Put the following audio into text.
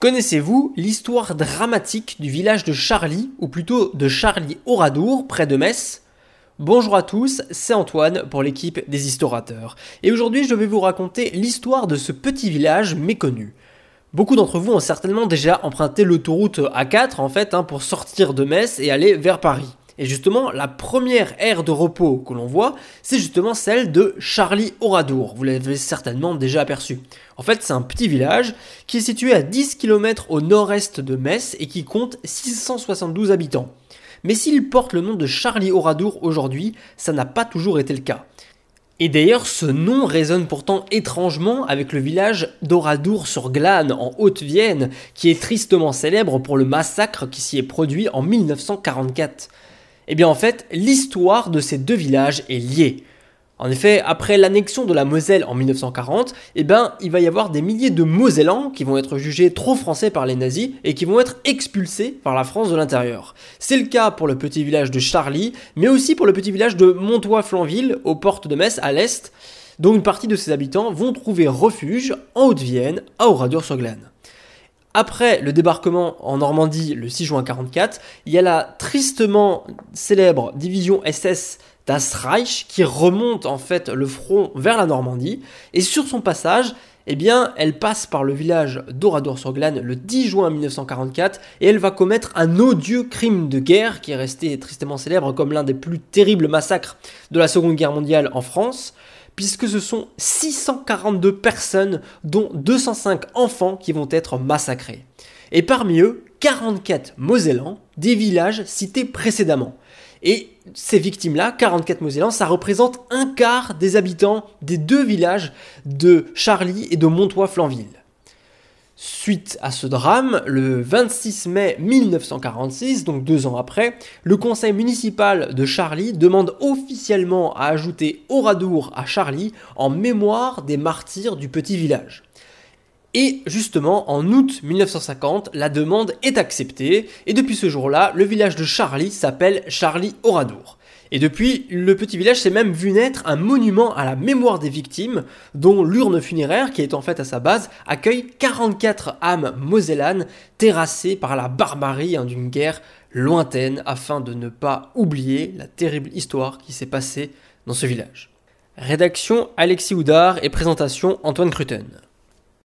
Connaissez-vous l'histoire dramatique du village de Charlie, ou plutôt de Charlie-Oradour, près de Metz? Bonjour à tous, c'est Antoine pour l'équipe des Historateurs. Et aujourd'hui, je vais vous raconter l'histoire de ce petit village méconnu. Beaucoup d'entre vous ont certainement déjà emprunté l'autoroute A4 en fait hein, pour sortir de Metz et aller vers Paris. Et justement, la première aire de repos que l'on voit, c'est justement celle de Charlie Oradour. Vous l'avez certainement déjà aperçu. En fait, c'est un petit village qui est situé à 10 km au nord-est de Metz et qui compte 672 habitants. Mais s'il porte le nom de Charlie Oradour aujourd'hui, ça n'a pas toujours été le cas. Et d'ailleurs, ce nom résonne pourtant étrangement avec le village d'Oradour sur Glane, en Haute-Vienne, qui est tristement célèbre pour le massacre qui s'y est produit en 1944. Eh bien en fait, l'histoire de ces deux villages est liée. En effet, après l'annexion de la Moselle en 1940, eh ben, il va y avoir des milliers de Mosellans qui vont être jugés trop français par les nazis et qui vont être expulsés par la France de l'intérieur. C'est le cas pour le petit village de Charlie, mais aussi pour le petit village de Montois-Flanville, aux portes de Metz, à l'est, dont une partie de ses habitants vont trouver refuge en Haute-Vienne, à Oradour-sur-Glane. Après le débarquement en Normandie le 6 juin 1944, il y a la tristement célèbre division SS Das Reich qui remonte en fait le front vers la Normandie. Et sur son passage, eh bien, elle passe par le village d'Oradour-sur-Glane le 10 juin 1944 et elle va commettre un odieux crime de guerre qui est resté tristement célèbre comme l'un des plus terribles massacres de la Seconde Guerre mondiale en France puisque ce sont 642 personnes, dont 205 enfants, qui vont être massacrés. Et parmi eux, 44 Mosellans, des villages cités précédemment. Et ces victimes-là, 44 Mosellans, ça représente un quart des habitants des deux villages de Charlie et de Montois-Flanville. Suite à ce drame, le 26 mai 1946, donc deux ans après, le conseil municipal de Charlie demande officiellement à ajouter Oradour à Charlie en mémoire des martyrs du petit village. Et justement, en août 1950, la demande est acceptée, et depuis ce jour-là, le village de Charlie s'appelle Charlie Oradour. Et depuis, le petit village s'est même vu naître un monument à la mémoire des victimes, dont l'urne funéraire, qui est en fait à sa base, accueille 44 âmes mosellanes terrassées par la barbarie hein, d'une guerre lointaine, afin de ne pas oublier la terrible histoire qui s'est passée dans ce village. Rédaction Alexis Houdard et présentation Antoine Cruten.